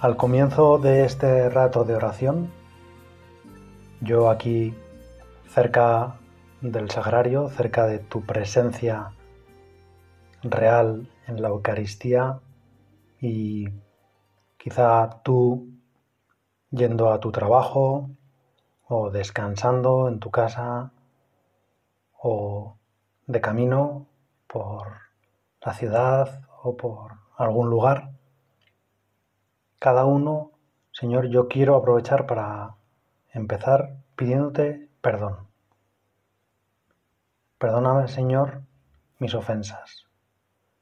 al comienzo de este rato de oración, yo aquí cerca del sagrario, cerca de tu presencia real en la Eucaristía y quizá tú yendo a tu trabajo o descansando en tu casa o de camino por la ciudad o por algún lugar cada uno, Señor, yo quiero aprovechar para empezar pidiéndote perdón. Perdóname, Señor, mis ofensas.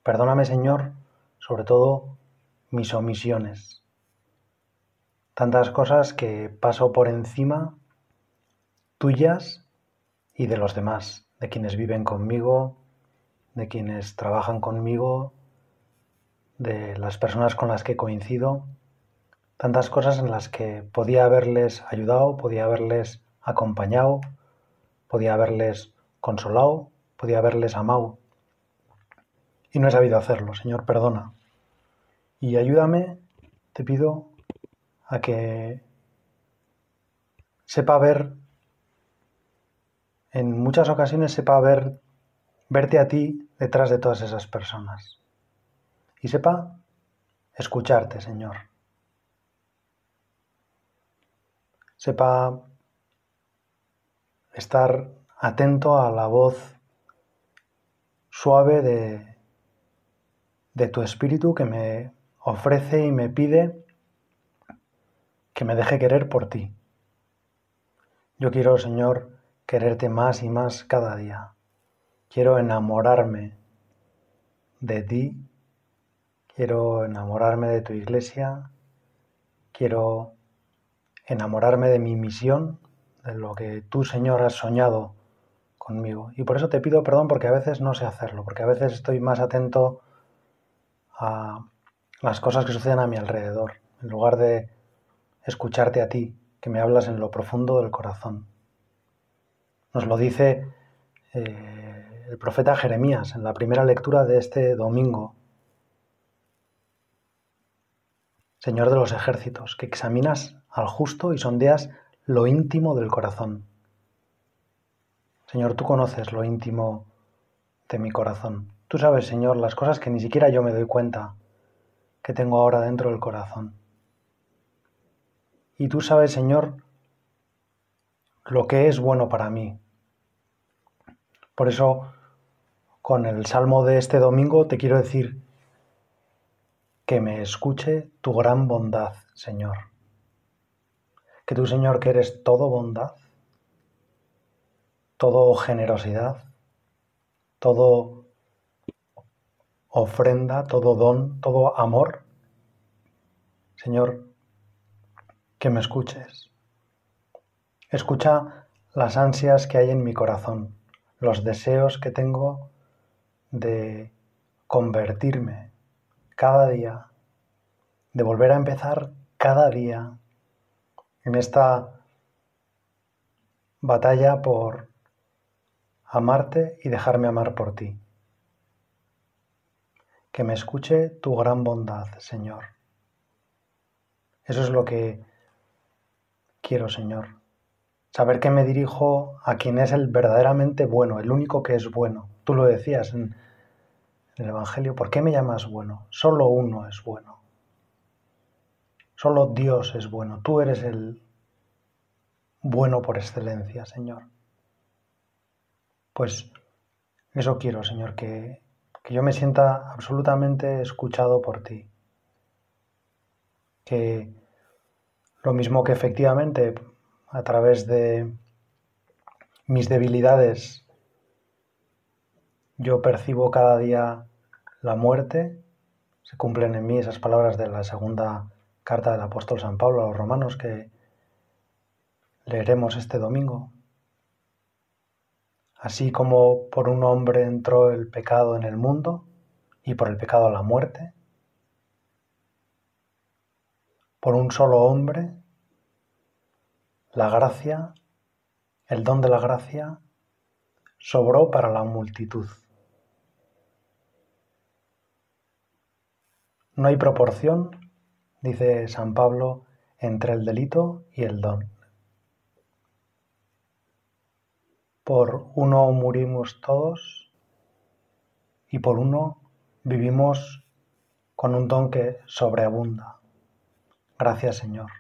Perdóname, Señor, sobre todo mis omisiones. Tantas cosas que paso por encima tuyas y de los demás, de quienes viven conmigo, de quienes trabajan conmigo, de las personas con las que coincido tantas cosas en las que podía haberles ayudado, podía haberles acompañado, podía haberles consolado, podía haberles amado. Y no he sabido hacerlo, Señor, perdona. Y ayúdame, te pido, a que sepa ver, en muchas ocasiones sepa ver, verte a ti detrás de todas esas personas. Y sepa escucharte, Señor sepa estar atento a la voz suave de, de tu espíritu que me ofrece y me pide que me deje querer por ti. Yo quiero, Señor, quererte más y más cada día. Quiero enamorarme de ti. Quiero enamorarme de tu iglesia. Quiero enamorarme de mi misión, de lo que tú, Señor, has soñado conmigo. Y por eso te pido perdón porque a veces no sé hacerlo, porque a veces estoy más atento a las cosas que suceden a mi alrededor, en lugar de escucharte a ti, que me hablas en lo profundo del corazón. Nos lo dice eh, el profeta Jeremías en la primera lectura de este domingo. Señor de los ejércitos, que examinas al justo y sondeas lo íntimo del corazón. Señor, tú conoces lo íntimo de mi corazón. Tú sabes, Señor, las cosas que ni siquiera yo me doy cuenta que tengo ahora dentro del corazón. Y tú sabes, Señor, lo que es bueno para mí. Por eso, con el salmo de este domingo, te quiero decir que me escuche tu gran bondad, Señor que tú, Señor, que eres todo bondad, todo generosidad, todo ofrenda, todo don, todo amor, Señor, que me escuches. Escucha las ansias que hay en mi corazón, los deseos que tengo de convertirme cada día, de volver a empezar cada día en esta batalla por amarte y dejarme amar por ti. Que me escuche tu gran bondad, Señor. Eso es lo que quiero, Señor. Saber que me dirijo a quien es el verdaderamente bueno, el único que es bueno. Tú lo decías en, el Evangelio. ¿Por qué me llamas bueno? Solo uno es bueno. Solo Dios es bueno. Tú eres el bueno por excelencia, Señor. Pues eso quiero, Señor, que, que yo me sienta absolutamente escuchado por ti. Que lo mismo que efectivamente a través de mis debilidades yo percibo cada día la muerte, se cumplen en mí esas palabras de la segunda carta del apóstol San Pablo a los romanos que leeremos este domingo. Así como por un hombre entró el pecado en el mundo y por el pecado la muerte, por un solo hombre, la gracia, el don de la gracia, sobró para la multitud. No hay proporción, dice San Pablo, entre el delito y el don. Por uno murimos todos y por uno vivimos con un don que sobreabunda. Gracias Señor.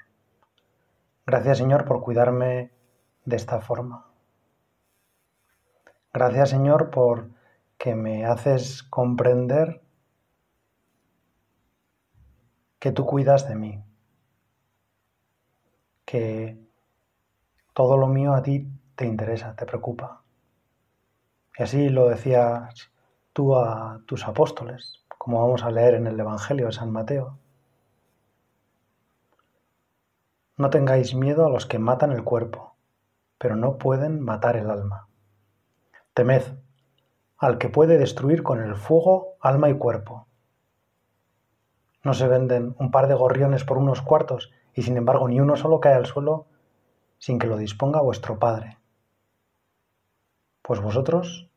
Gracias Señor por cuidarme de esta forma. Gracias Señor por que me haces comprender que tú cuidas de mí, que todo lo mío a ti te interesa, te preocupa. Y así lo decías tú a tus apóstoles, como vamos a leer en el Evangelio de San Mateo. No tengáis miedo a los que matan el cuerpo, pero no pueden matar el alma. Temed al que puede destruir con el fuego alma y cuerpo. No se venden un par de gorriones por unos cuartos y sin embargo ni uno solo cae al suelo sin que lo disponga vuestro Padre. Pues vosotros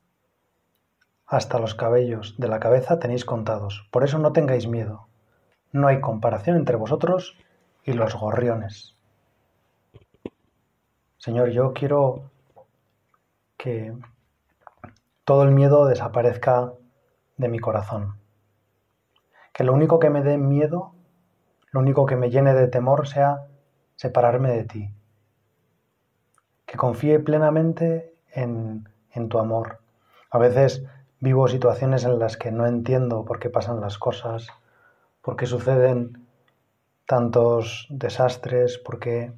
hasta los cabellos de la cabeza tenéis contados. Por eso no tengáis miedo. No hay comparación entre vosotros y los gorriones. Señor, yo quiero que todo el miedo desaparezca de mi corazón. Que lo único que me dé miedo, lo único que me llene de temor sea separarme de ti. Que confíe plenamente en, tu amor. A veces vivo situaciones en las que no entiendo por qué pasan las cosas, por qué suceden tantos desastres, por qué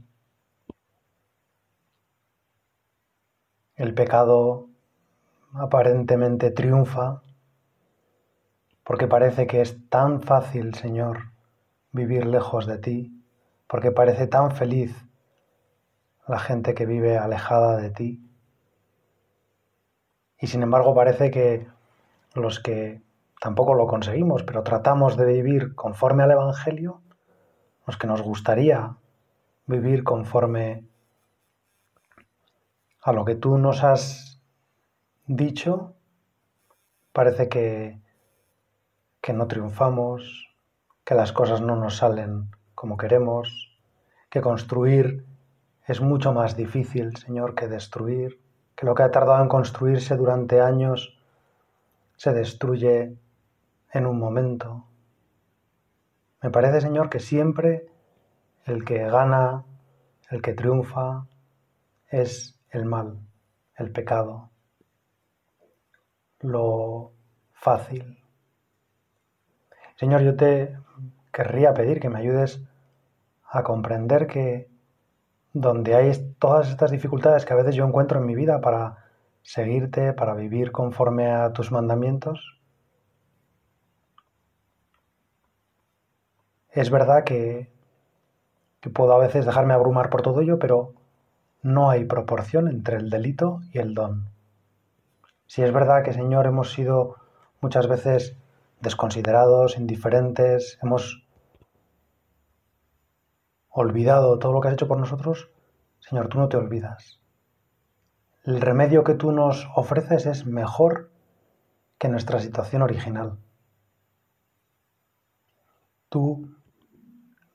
el pecado aparentemente triunfa, porque parece que es tan fácil, Señor, vivir lejos de ti, porque parece tan feliz la gente que vive alejada de ti. Y sin embargo parece que los que tampoco lo conseguimos, pero tratamos de vivir conforme al Evangelio, los que nos gustaría vivir conforme a lo que tú nos has dicho, parece que, que no triunfamos, que las cosas no nos salen como queremos, que construir es mucho más difícil, Señor, que destruir, que lo que ha tardado en construirse durante años se destruye en un momento. Me parece, Señor, que siempre el que gana, el que triunfa, es el mal, el pecado, lo fácil. Señor, yo te querría pedir que me ayudes a comprender que donde hay todas estas dificultades que a veces yo encuentro en mi vida para seguirte, para vivir conforme a tus mandamientos, es verdad que, que puedo a veces dejarme abrumar por todo ello, pero no hay proporción entre el delito y el don. Si es verdad que, Señor, hemos sido muchas veces desconsiderados, indiferentes, hemos olvidado todo lo que has hecho por nosotros, Señor, tú no te olvidas. El remedio que tú nos ofreces es mejor que nuestra situación original. Tú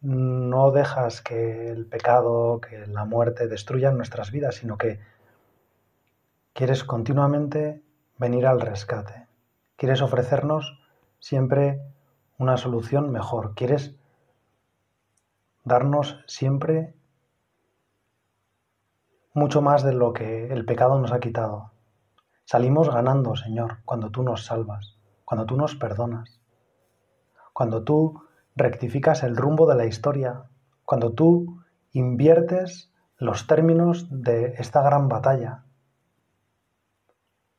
no dejas que el pecado, que la muerte destruyan nuestras vidas, sino que quieres continuamente venir al rescate. Quieres ofrecernos siempre una solución mejor. Quieres darnos siempre mucho más de lo que el pecado nos ha quitado. Salimos ganando, Señor, cuando tú nos salvas, cuando tú nos perdonas, cuando tú rectificas el rumbo de la historia, cuando tú inviertes los términos de esta gran batalla,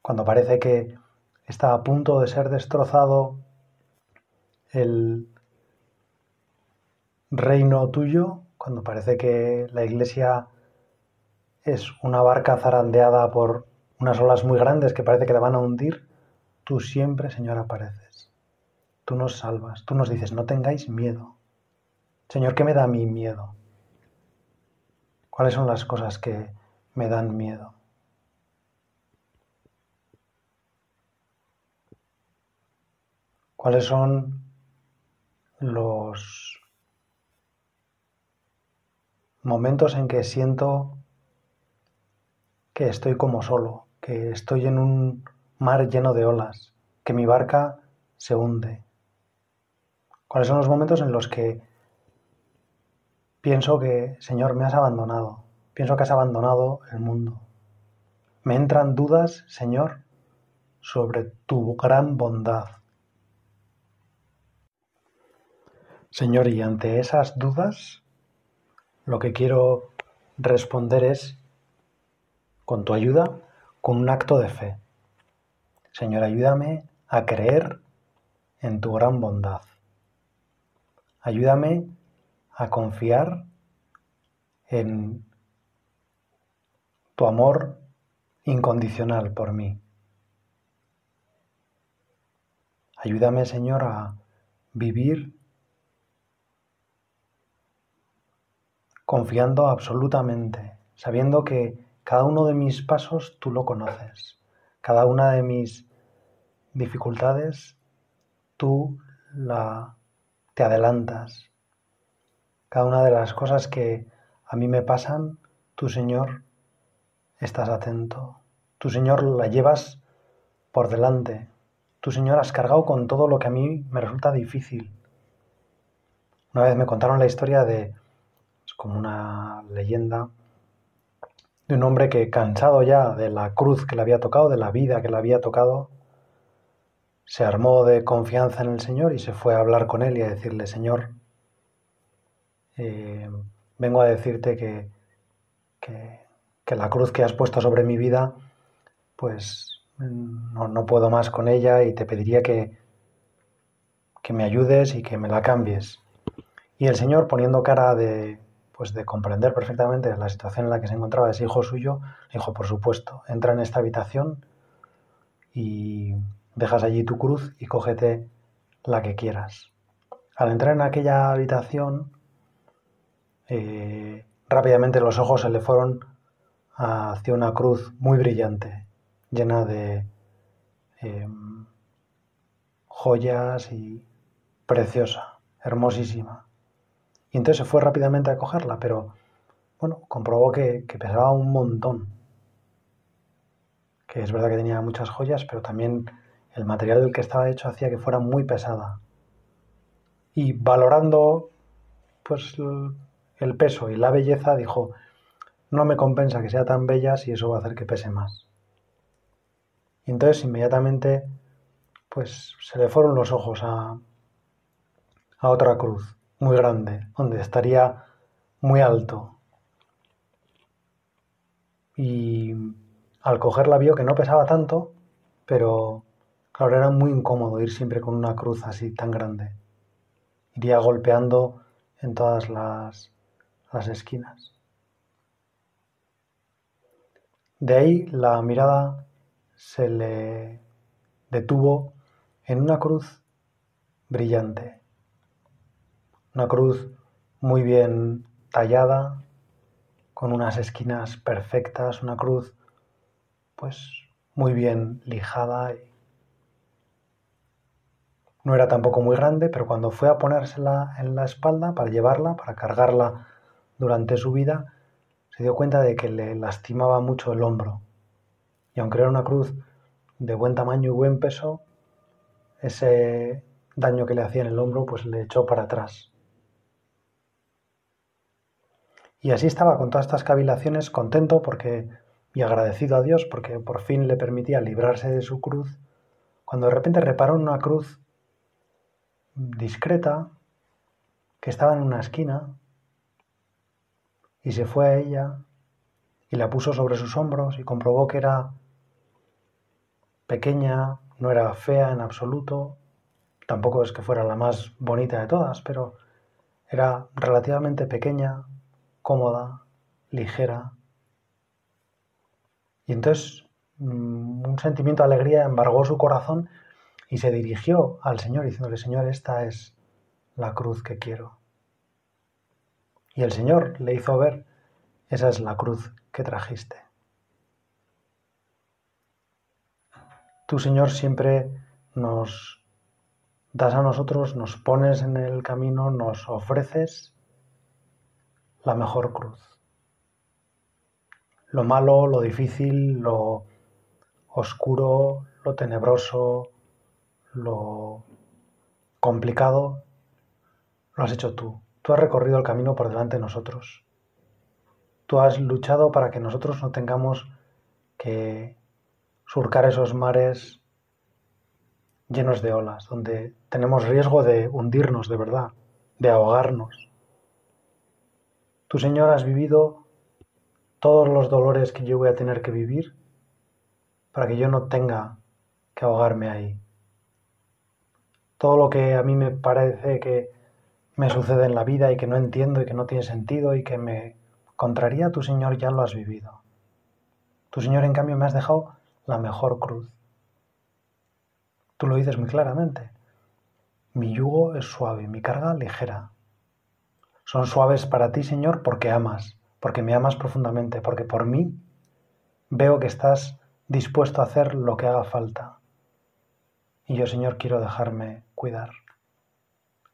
cuando parece que está a punto de ser destrozado el reino tuyo, cuando parece que la iglesia es una barca zarandeada por unas olas muy grandes que parece que la van a hundir, tú siempre, Señor, apareces. Tú nos salvas, tú nos dices, no tengáis miedo. Señor, ¿qué me da mí miedo? ¿Cuáles son las cosas que me dan miedo? ¿Cuáles son los momentos en que siento que estoy como solo, que estoy en un mar lleno de olas, que mi barca se hunde. ¿Cuáles son los momentos en los que pienso que, Señor, me has abandonado? Pienso que has abandonado el mundo. Me entran dudas, Señor, sobre tu gran bondad. Señor, y ante esas dudas, lo que quiero responder es, con tu ayuda, con un acto de fe. Señor, ayúdame a creer en tu gran bondad. Ayúdame a confiar en tu amor incondicional por mí. Ayúdame, Señor, a vivir confiando absolutamente, sabiendo que cada uno de mis pasos tú lo conoces, cada una de mis dificultades tú la te adelantas. Cada una de las cosas que a mí me pasan, tú Señor estás atento. Tú Señor la llevas por delante. Tú Señor has cargado con todo lo que a mí me resulta difícil. Una vez me contaron la historia de como una leyenda de un hombre que cansado ya de la cruz que le había tocado, de la vida que le había tocado, se armó de confianza en el Señor y se fue a hablar con él y a decirle, Señor, eh, vengo a decirte que, que, la cruz que has puesto sobre mi vida, pues no, no puedo más con ella y te pediría que, que me ayudes y que me la cambies. Y el Señor, poniendo cara de, pues de comprender perfectamente la situación en la que se encontraba ese hijo suyo, le dijo, por supuesto, entra en esta habitación y dejas allí tu cruz y cógete la que quieras. Al entrar en aquella habitación, eh, rápidamente los ojos se le fueron hacia una cruz muy brillante, llena de em, joyas y preciosa, hermosísima. Y entonces se fue rápidamente a cogerla, pero bueno, comprobó que, que pesaba un montón. Que es verdad que tenía muchas joyas, pero también el material del que estaba hecho hacía que fuera muy pesada. Y valorando pues el peso y la belleza, dijo, no me compensa que sea tan bella si eso va a hacer que pese más. Y entonces inmediatamente pues se le fueron los ojos a, a otra cruz muy grande, donde estaría muy alto. Y al cogerla vio que no pesaba tanto, pero claro, era muy incómodo ir siempre con una cruz así tan grande. Iría golpeando en todas las, las esquinas. De ahí la mirada se le detuvo en una cruz brillante, una cruz muy bien tallada, con unas esquinas perfectas, una cruz pues muy bien lijada. No era tampoco muy grande, pero cuando fue a ponérsela en la espalda para llevarla, para cargarla durante su vida, se dio cuenta de que le lastimaba mucho el hombro. Y aunque era una cruz de buen tamaño y buen peso, ese daño que le hacía en el hombro pues le echó para atrás. Y así estaba con todas estas cavilaciones, contento porque y agradecido a Dios porque por fin le permitía librarse de su cruz, cuando de repente reparó en una cruz discreta que estaba en una esquina y se fue a ella y la puso sobre sus hombros y comprobó que era pequeña, no era fea en absoluto, tampoco es que fuera la más bonita de todas, pero era relativamente pequeña, cómoda, ligera. Y entonces mm, un sentimiento de alegría embargó su corazón y se dirigió al Señor diciéndole, Señor, esta es la cruz que quiero. Y el Señor le hizo ver, esa es la cruz que trajiste. Tú, Señor, siempre nos das a nosotros, nos pones en el camino, nos ofreces la mejor cruz. Lo malo, lo difícil, lo oscuro, lo tenebroso, lo complicado, lo has hecho tú. Tú has recorrido el camino por delante de nosotros. Tú has luchado para que nosotros no tengamos que surcar esos mares llenos de olas, donde tenemos riesgo de hundirnos de verdad, de ahogarnos. Tú, Señor, has vivido todos los dolores que yo voy a tener que vivir para que yo no tenga que ahogarme ahí. Todo lo que a mí me parece que me sucede en la vida y que no entiendo y que no tiene sentido y que me contraría, tu Señor ya lo has vivido. Tu Señor, en cambio, me has dejado la mejor cruz. Tú lo dices muy claramente. Mi yugo es suave, mi carga ligera. Son suaves para ti, Señor, porque amas, porque me amas profundamente, porque por mí veo que estás dispuesto a hacer lo que haga falta. Y yo, Señor, quiero dejarme cuidar.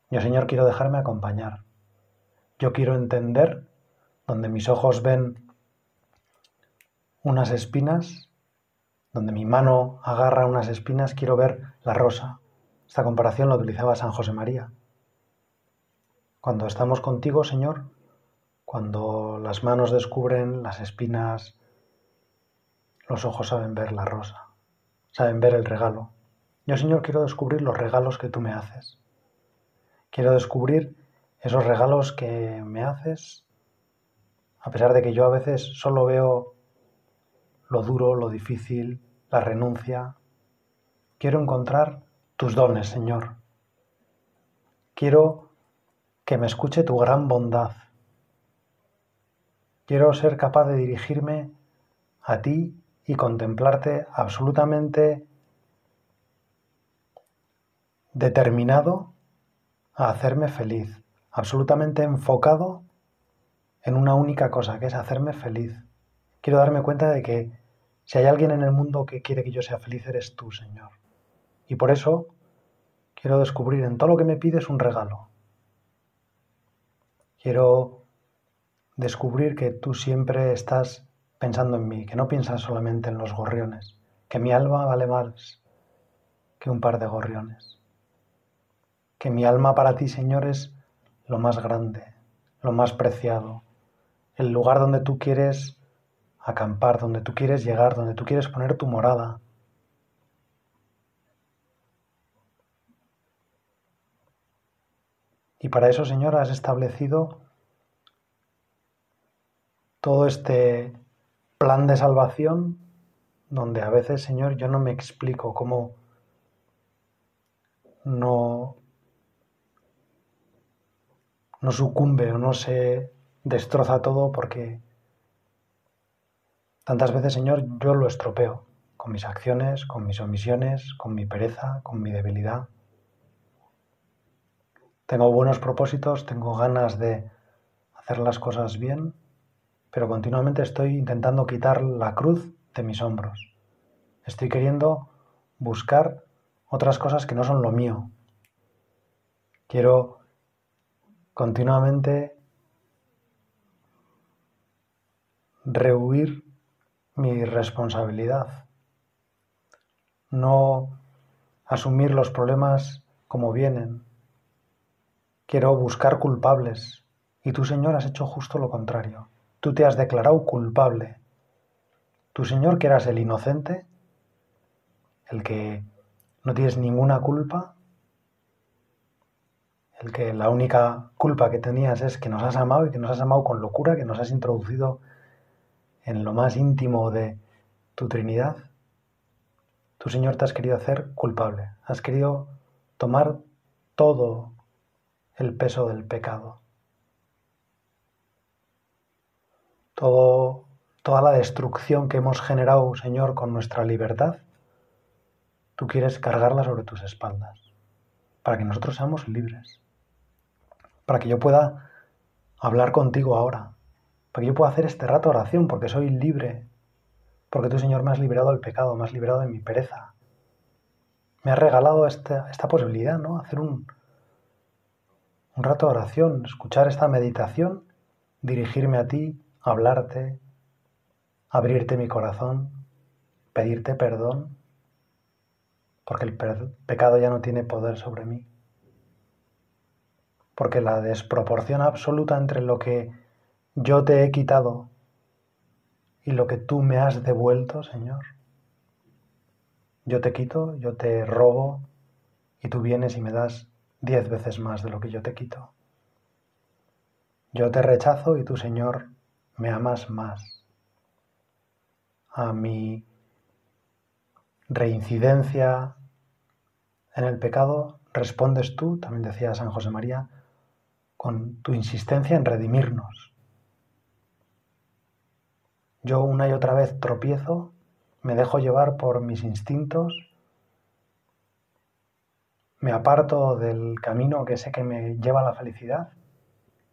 Yo, Señor, quiero dejarme acompañar. Yo quiero entender donde mis ojos ven unas espinas, donde mi mano agarra unas espinas, quiero ver la rosa. Esta comparación la utilizaba San José María. Cuando estamos contigo, Señor, cuando las manos descubren las espinas, los ojos saben ver la rosa, saben ver el regalo. Yo, Señor, quiero descubrir los regalos que tú me haces. Quiero descubrir esos regalos que me haces, a pesar de que yo a veces solo veo lo duro, lo difícil, la renuncia. Quiero encontrar tus dones, Señor. Quiero que me escuche tu gran bondad. Quiero ser capaz de dirigirme a ti y contemplarte absolutamente determinado a hacerme feliz, absolutamente enfocado en una única cosa, que es hacerme feliz. Quiero darme cuenta de que si hay alguien en el mundo que quiere que yo sea feliz, eres tú, Señor. Y por eso quiero descubrir en todo lo que me pides un regalo. Quiero descubrir que tú siempre estás pensando en mí, que no piensas solamente en los gorriones, que mi alma vale más que un par de gorriones que mi alma para ti, Señor, es lo más grande, lo más preciado, el lugar donde tú quieres acampar, donde tú quieres llegar, donde tú quieres poner tu morada. Y para eso, Señor, has establecido todo este plan de salvación donde a veces, Señor, yo no me explico cómo no no sucumbe o no se destroza todo porque tantas veces, Señor, yo lo estropeo con mis acciones, con mis omisiones, con mi pereza, con mi debilidad. Tengo buenos propósitos, tengo ganas de hacer las cosas bien, pero continuamente estoy intentando quitar la cruz de mis hombros. Estoy queriendo buscar otras cosas que no son lo mío. Quiero continuamente rehuir mi responsabilidad, no asumir los problemas como vienen. Quiero buscar culpables y tú, Señor, has hecho justo lo contrario. Tú te has declarado culpable. Tú, Señor, que eras el inocente, el que no tienes ninguna culpa, el que la única culpa que tenías es que nos has amado y que nos has amado con locura, que nos has introducido en lo más íntimo de tu Trinidad, tu Señor te has querido hacer culpable, has querido tomar todo el peso del pecado. Todo, toda la destrucción que hemos generado, Señor, con nuestra libertad, tú quieres cargarla sobre tus espaldas, para que nosotros seamos libres, para que yo pueda hablar contigo ahora, para que yo pueda hacer este rato oración, porque soy libre, porque tú, Señor, me has liberado del pecado, me has liberado de mi pereza. Me has regalado esta, esta posibilidad, ¿no? Hacer un, un rato de oración, escuchar esta meditación, dirigirme a ti, hablarte, abrirte mi corazón, pedirte perdón, porque el pecado ya no tiene poder sobre mí. Porque la desproporción absoluta entre lo que yo te he quitado y lo que tú me has devuelto, Señor. Yo te quito, yo te robo y tú vienes y me das diez veces más de lo que yo te quito. Yo te rechazo y tú, Señor, me amas más. A mi reincidencia en el pecado respondes tú, también decía San José María, con tu insistencia en redimirnos. Yo una y otra vez tropiezo, me dejo llevar por mis instintos, me aparto del camino que sé que me lleva a la felicidad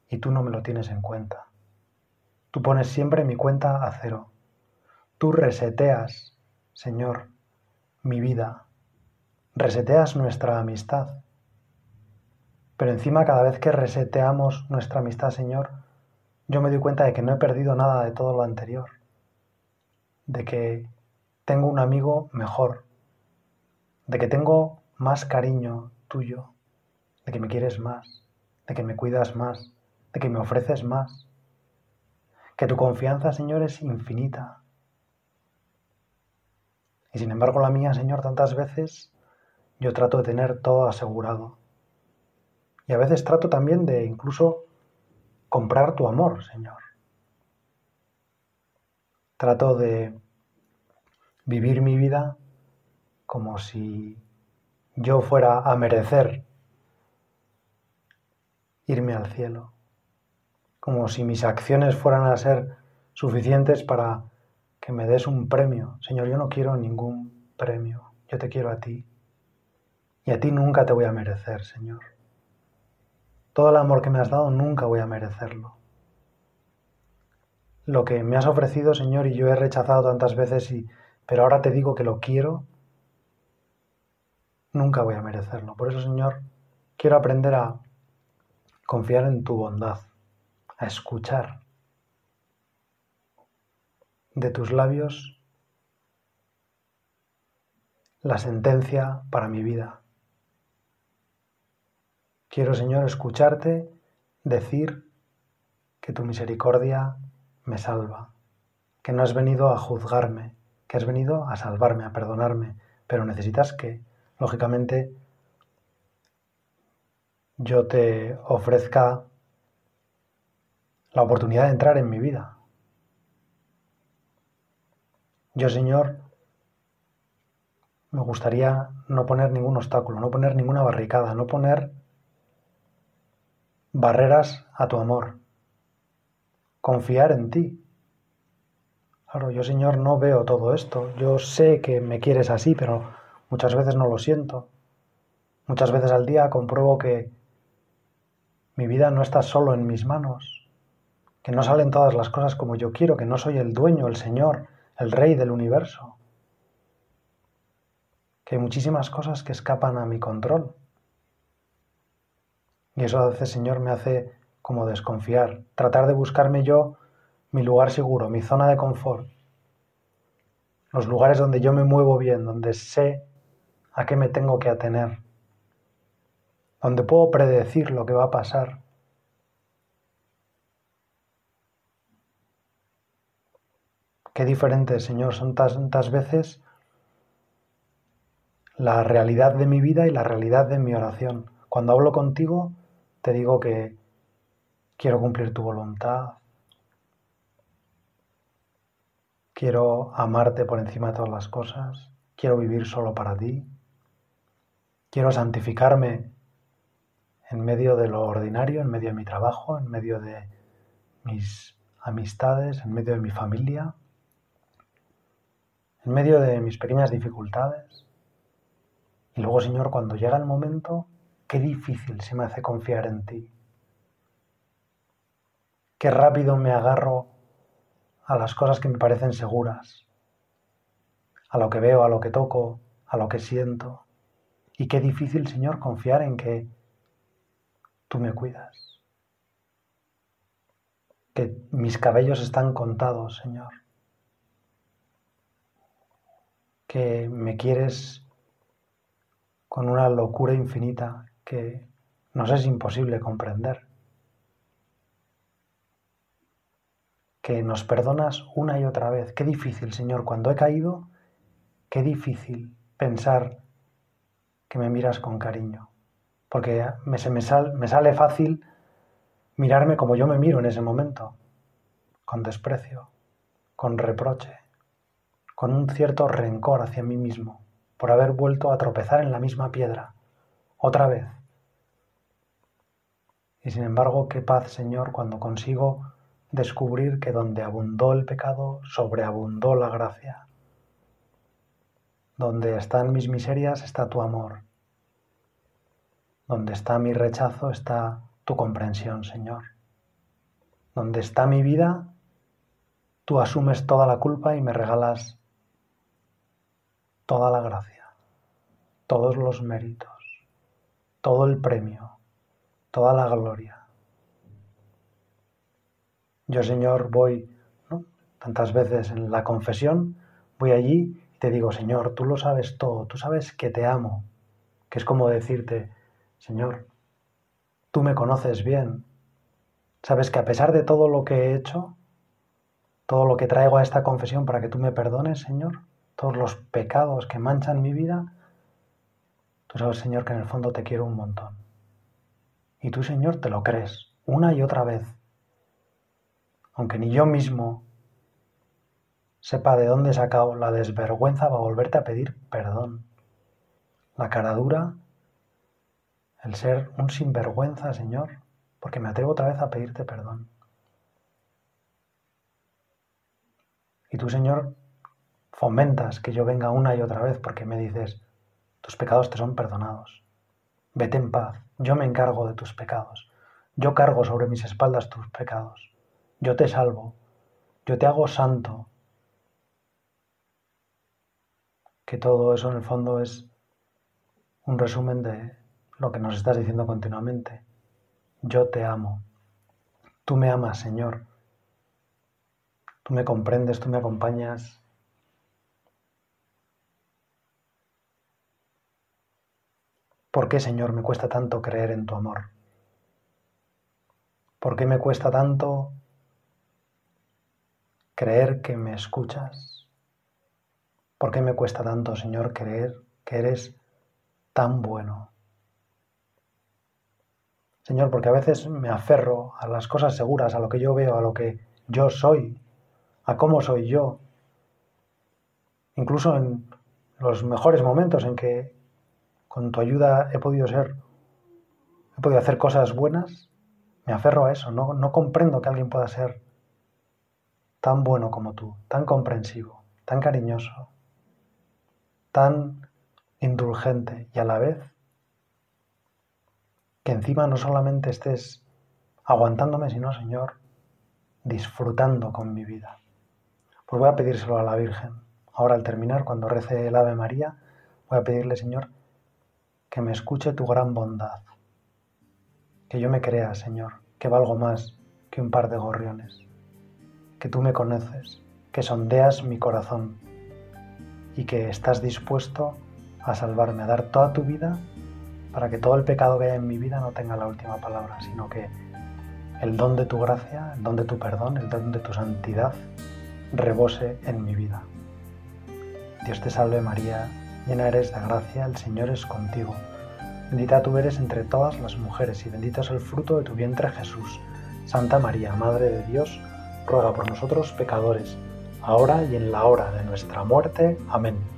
y tú no me lo tienes en cuenta. Tú pones siempre mi cuenta a cero. Tú reseteas, Señor, mi vida. Reseteas nuestra amistad. Pero encima cada vez que reseteamos nuestra amistad, Señor, yo me doy cuenta de que no he perdido nada de todo lo anterior. De que tengo un amigo mejor. De que tengo más cariño tuyo. De que me quieres más. De que me cuidas más de que me ofreces más, que tu confianza, Señor, es infinita. Y sin embargo la mía, Señor, tantas veces yo trato de tener todo asegurado. Y a veces trato también de incluso comprar tu amor, Señor. Trato de vivir mi vida como si yo fuera a merecer irme al cielo como si mis acciones fueran a ser suficientes para que me des un premio. Señor, yo no quiero ningún premio, yo te quiero a ti. Y a ti nunca te voy a merecer, Señor. Todo el amor que me has dado nunca voy a merecerlo. Lo que me has ofrecido, Señor, y yo he rechazado tantas veces, y, pero ahora te digo que lo quiero, nunca voy a merecerlo. Por eso, Señor, quiero aprender a confiar en tu bondad a escuchar de tus labios la sentencia para mi vida. Quiero, Señor, escucharte decir que tu misericordia me salva, que no has venido a juzgarme, que has venido a salvarme, a perdonarme, pero necesitas que, lógicamente, yo te ofrezca la oportunidad de entrar en mi vida. Yo, Señor, me gustaría no poner ningún obstáculo, no poner ninguna barricada, no poner barreras a tu amor. Confiar en ti. Claro, yo, Señor, no veo todo esto. Yo sé que me quieres así, pero muchas veces no lo siento. Muchas veces al día compruebo que mi vida no está solo en mis manos, que no salen todas las cosas como yo quiero, que no soy el dueño, el Señor, el Rey del universo, que hay muchísimas cosas que escapan a mi control. Y eso a veces, Señor, me hace como desconfiar, tratar de buscarme yo mi lugar seguro, mi zona de confort, los lugares donde yo me muevo bien, donde sé a qué me tengo que atener, donde puedo predecir lo que va a pasar, Qué diferente, Señor, son tantas veces la realidad de mi vida y la realidad de mi oración. Cuando hablo contigo, te digo que quiero cumplir tu voluntad, quiero amarte por encima de todas las cosas, quiero vivir solo para ti, quiero santificarme en medio de lo ordinario, en medio de mi trabajo, en medio de mis amistades, en medio de mi familia, en medio de mis pequeñas dificultades. Y luego, Señor, cuando llega el momento, qué difícil se me hace confiar en ti. Qué rápido me agarro a las cosas que me parecen seguras, a lo que veo, a lo que toco, a lo que siento. Y qué difícil, Señor, confiar en que tú me cuidas. Que mis cabellos están contados, Señor. Que me quieres con una locura infinita que nos es imposible comprender. Que nos perdonas una y otra vez. Qué difícil, Señor, cuando he caído, qué difícil pensar que me miras con cariño, porque me, se me, me sale fácil mirarme como yo me miro en ese momento, con desprecio, con reproche, con un cierto rencor hacia mí mismo, por haber vuelto a tropezar en la misma piedra, otra vez. Y sin embargo, qué paz, Señor, cuando consigo descubrir que donde abundó el pecado, sobreabundó la gracia donde están mis miserias está tu amor. Donde está mi rechazo está tu comprensión, Señor. Donde está mi vida, tú asumes toda la culpa y me regalas toda la gracia, todos los méritos, todo el premio, toda la gloria. Yo, Señor, voy tantas veces en la confesión, voy allí te digo, Señor, tú lo sabes todo, tú sabes que te amo, que es como decirte, Señor, tú me conoces bien, sabes que a pesar de todo lo que he hecho, todo lo que traigo a esta confesión para que tú me perdones, Señor, todos los pecados que manchan mi vida, tú sabes, Señor, que en el fondo te quiero un montón. Y tú, Señor, te lo crees una y otra vez, aunque ni yo mismo sepa de dónde he sacado la desvergüenza va a volverte a pedir perdón. La cara dura, el ser un sinvergüenza, Señor, porque me atrevo otra vez a pedirte perdón. Y tú, Señor, fomentas que yo venga una y otra vez porque me dices, tus pecados te son perdonados. Vete en paz, yo me encargo de tus pecados. Yo cargo sobre mis espaldas tus pecados. Yo te salvo. Yo te hago santo que todo eso en el fondo es un resumen de lo que nos estás diciendo continuamente. Yo te amo. Tú me amas, Señor. Tú me comprendes, tú me acompañas. ¿Por qué, Señor, me cuesta tanto creer en tu amor? ¿Por qué me cuesta tanto creer que me escuchas? ¿Por qué me cuesta tanto, Señor, creer que eres tan bueno? Señor, porque a veces me aferro a las cosas seguras, a lo que yo veo, a lo que yo soy, a cómo soy yo. Incluso en los mejores momentos en que con tu ayuda he podido ser, he podido hacer cosas buenas, me aferro a eso. No, no comprendo que alguien pueda ser tan bueno como tú, tan comprensivo, tan cariñoso, tan indulgente y a la vez que encima no solamente estés aguantándome, sino, Señor, disfrutando con mi vida. Pues voy a pedírselo a la Virgen. Ahora al terminar, cuando rece el Ave María, voy a pedirle, Señor, que me escuche tu gran bondad. Que yo me crea, Señor, que valgo más que un par de gorriones. Que tú me conoces, que sondeas mi corazón y que estás dispuesto a salvarme, a dar toda tu vida para que todo el pecado que haya en mi vida no tenga la última palabra, sino que el don de tu gracia, el don de tu perdón, el don de tu santidad rebose en mi vida. Dios te salve María, llena eres de gracia, el Señor es contigo. Bendita tú eres entre todas las mujeres y bendito es el fruto de tu vientre Jesús. Santa María, Madre de Dios, ruega por nosotros pecadores ahora y en la hora de nuestra muerte. Amén.